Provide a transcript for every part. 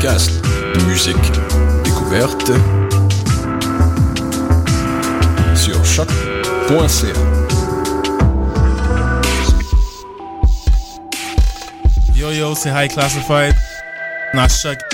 podcast Musique Découverte sur choc.ca. Yo yo, c'est High Classified. Not Choc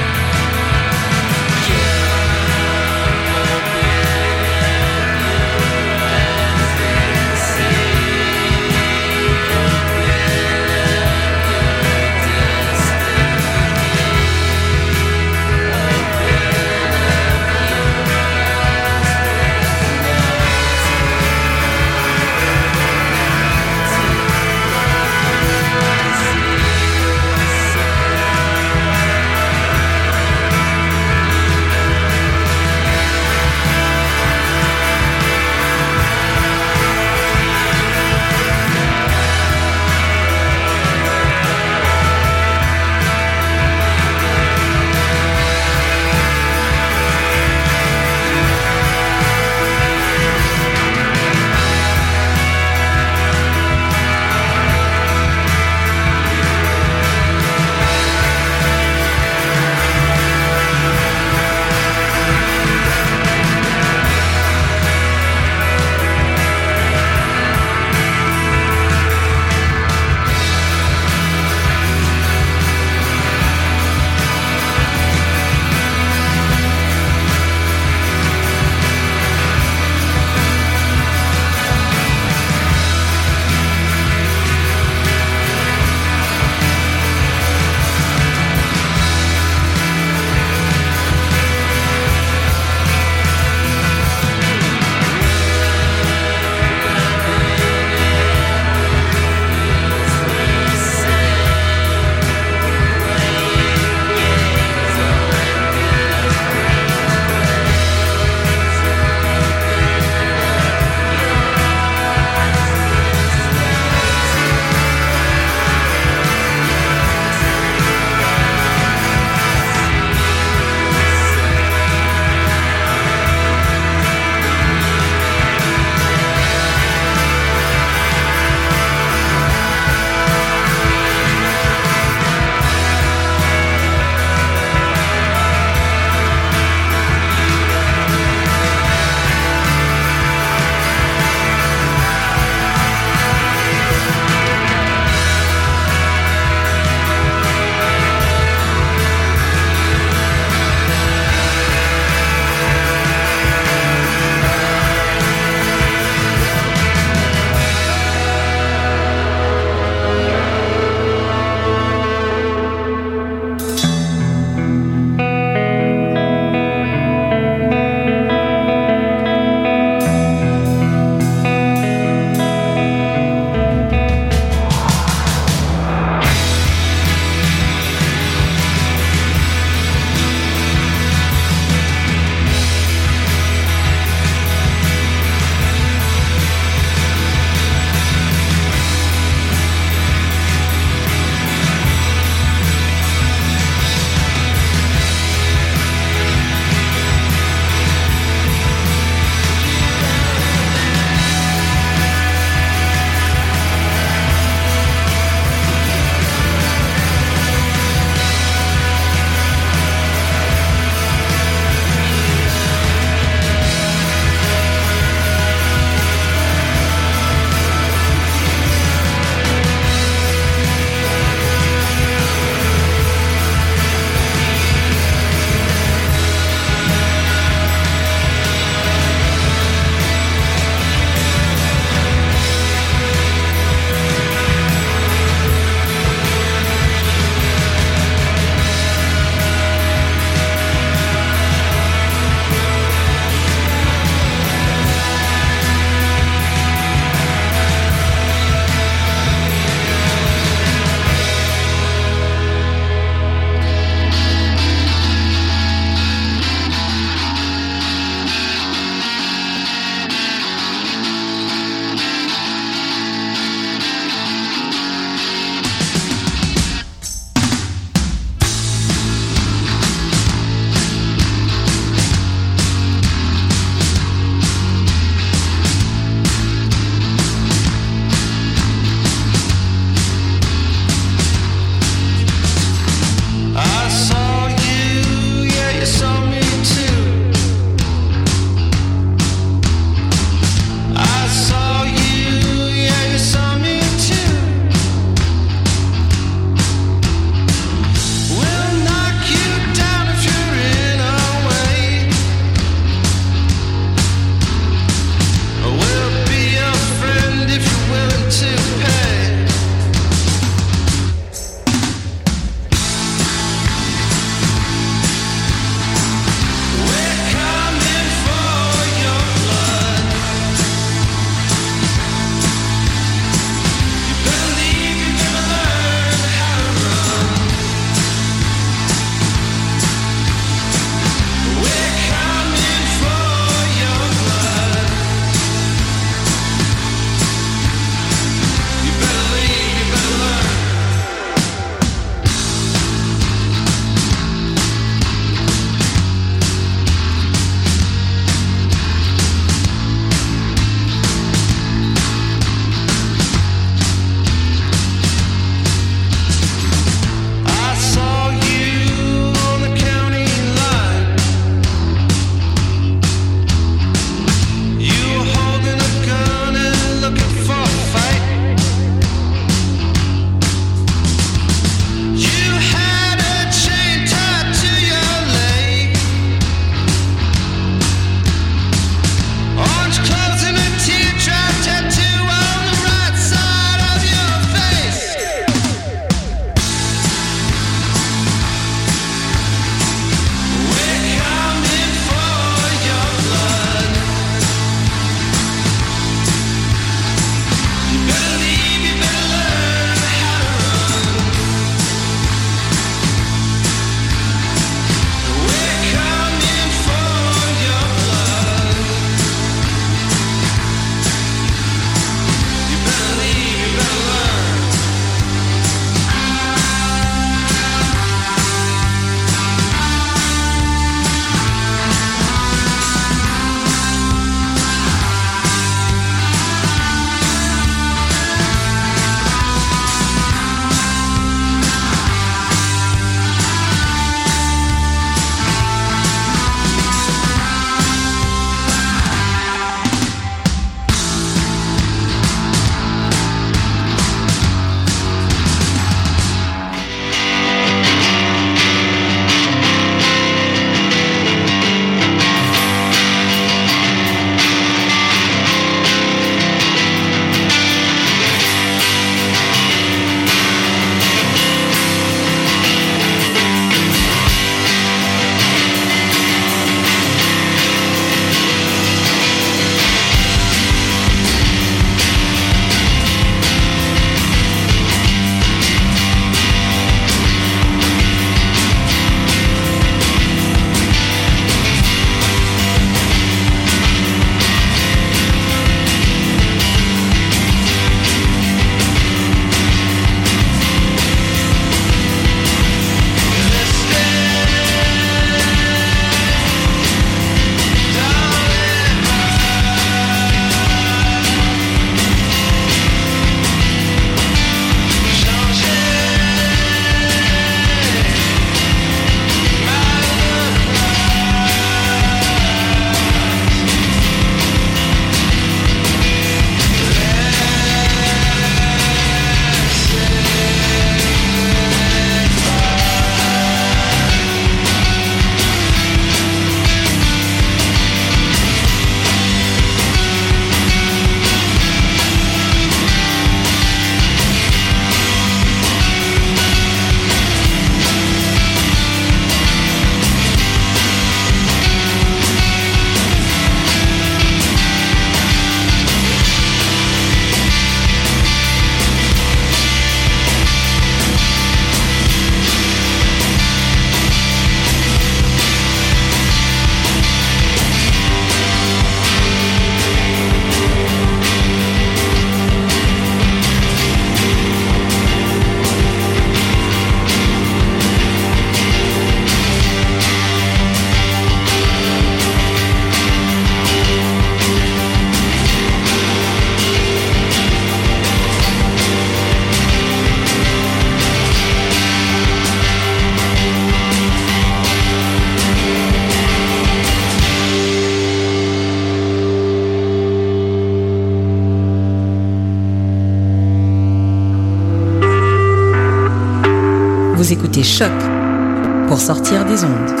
sortir des ondes.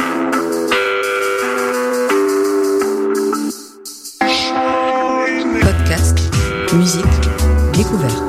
Podcast, musique, découverte.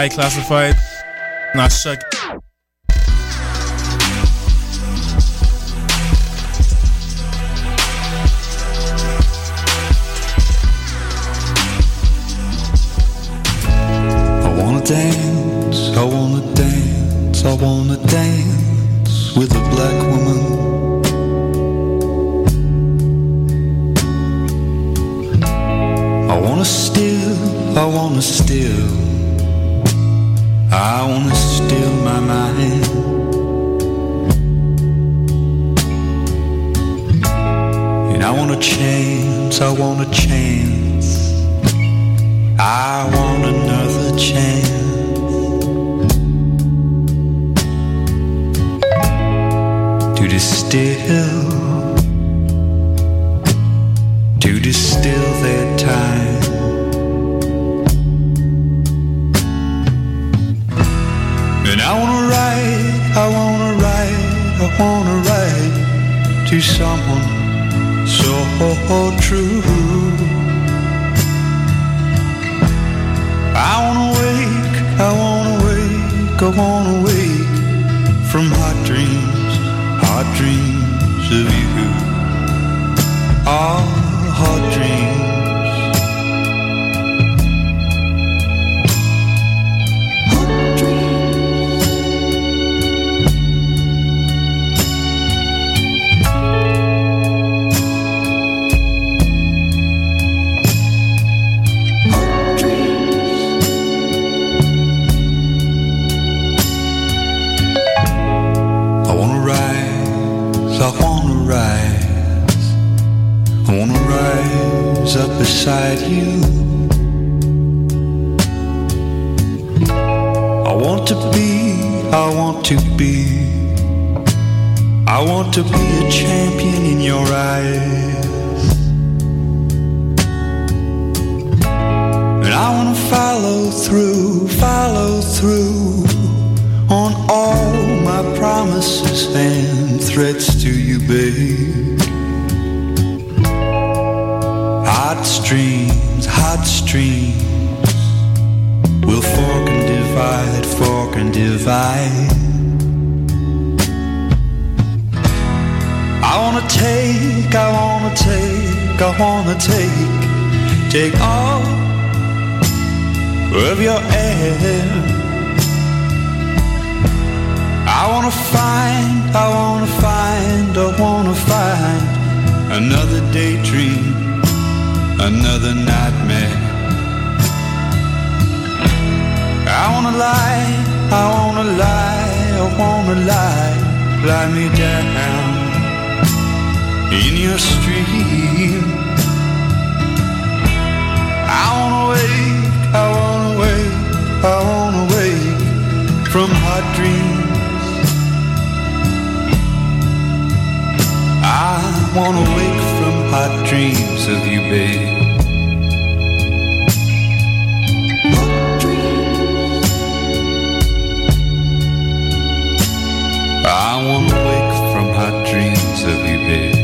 High Klassified. chance, I want a chance. I want another chance. To distill, to distill their time. And I wanna write, I wanna write, I wanna write to someone so true. I wanna wake, I wanna wake, I wanna wake from hot dreams, hot dreams of you. Ah, hot dreams. beside you. I want to be, I want to be, I want to be a champion in your eyes. And I want to follow through, follow through on all my promises and threats to you, babe. Hot streams, hot streams will fork and divide, fork and divide. I wanna take, I wanna take, I wanna take, take all of your air. I wanna find, I wanna find, I wanna find another daydream, another nightmare. I wanna lie, I wanna lie, I wanna lie, lie me down in your stream. I wanna wake, I wanna wake, I wanna wake from hot dreams. I wanna wake hot dreams of you, babe. I wanna wake from hot dreams of you, babe.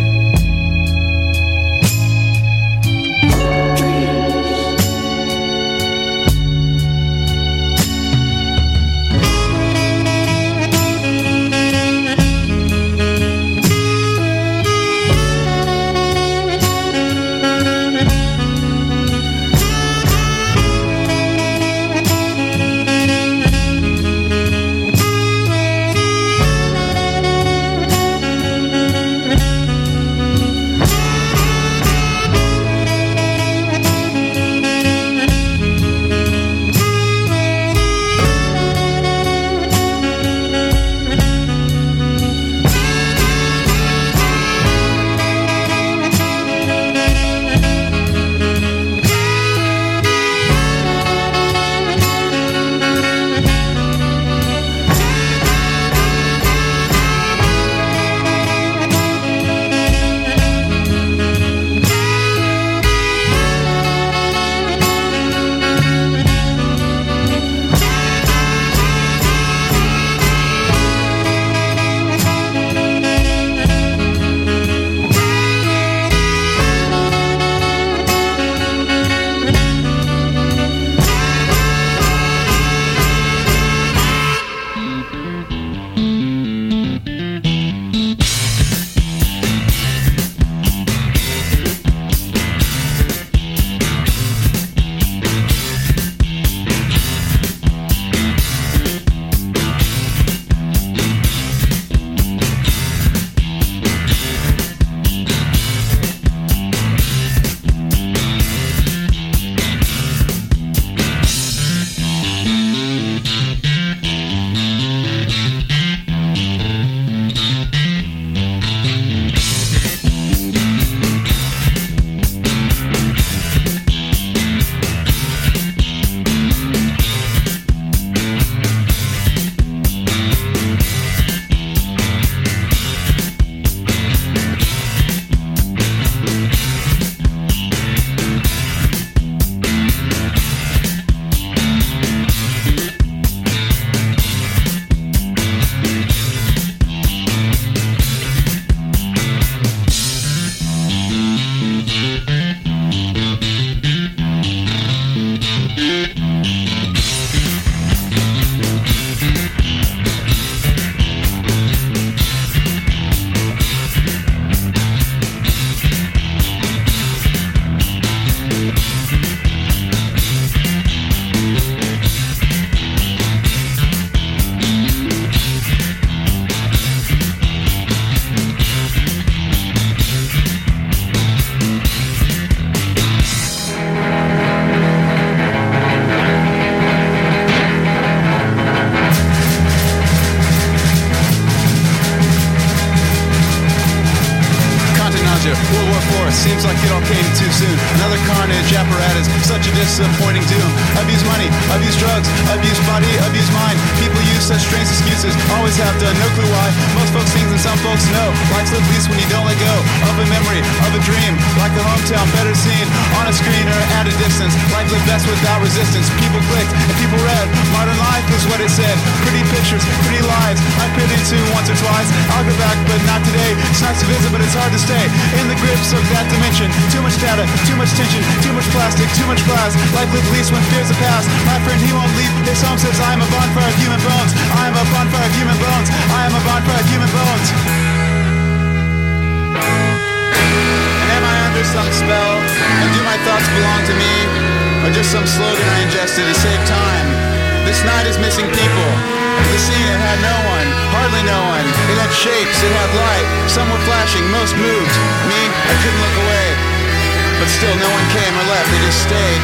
Still, no one came or left, they just stayed.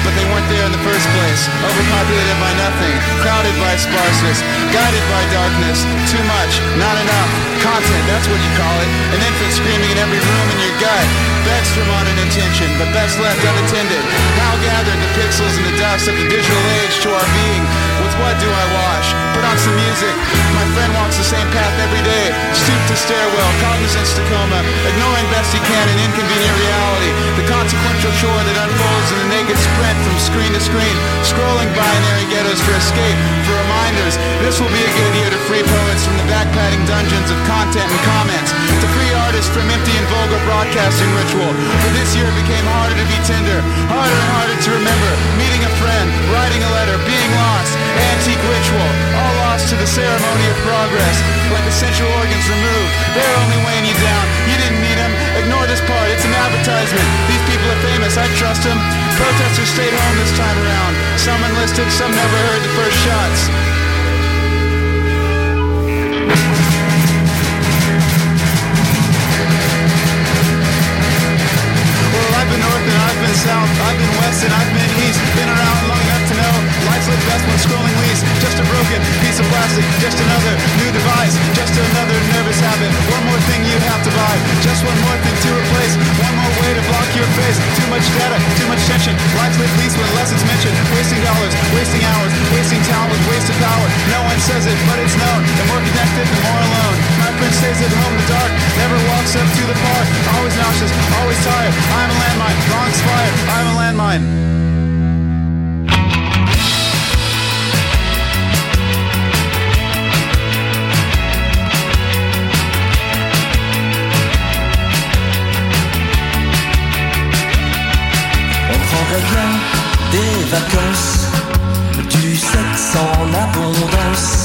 But they weren't there in the first place. Overpopulated by nothing, crowded by sparseness, guided by darkness. Too much, not enough. Content, that's what you call it. An infant screaming in every room in your gut. Begs for modern attention, but best left unattended. How gathered the pixels and the dust of the digital age to our being. With what do I wash? Put on some music. My friend walks the same path every day. Stoop to stairwell, cognizance to coma, ignoring best he can an inconvenient reality. The consequential chore that unfolds in the naked sprint from screen to screen, scrolling binary ghettos for escape, for reminders. This will be a good year to free poets from the backpatting dungeons of content and comments, to free artists from empty and vulgar broadcasting For this year it became harder to be tender, harder and harder to remember. Meeting a friend, writing a letter, being lost, antique ritual, all lost to the ceremony of progress. Like essential organs removed, they're only weighing you down. You didn't need them. Ignore this part, it's an advertisement. These people are famous, I trust them. Protesters stayed home this time around. Some enlisted, some never heard the first shots. I've been west and I've been east. Been around lived best when scrolling least. Just a broken piece of plastic, just another new device, just another nervous habit. One more thing you have to buy, just one more thing to replace. One more way to block your face. Too much data, too much tension. Life's lived least when less is mentioned. Wasting dollars, wasting hours, wasting talent with wasted power. No one says it, but it's known. The more connected, the more alone. My friend stays at home in the dark, never walks up to the park. Always nauseous, always tired. I'm a landmine, wrong spire. I'm a landmine. vacances, du sexe en abondance.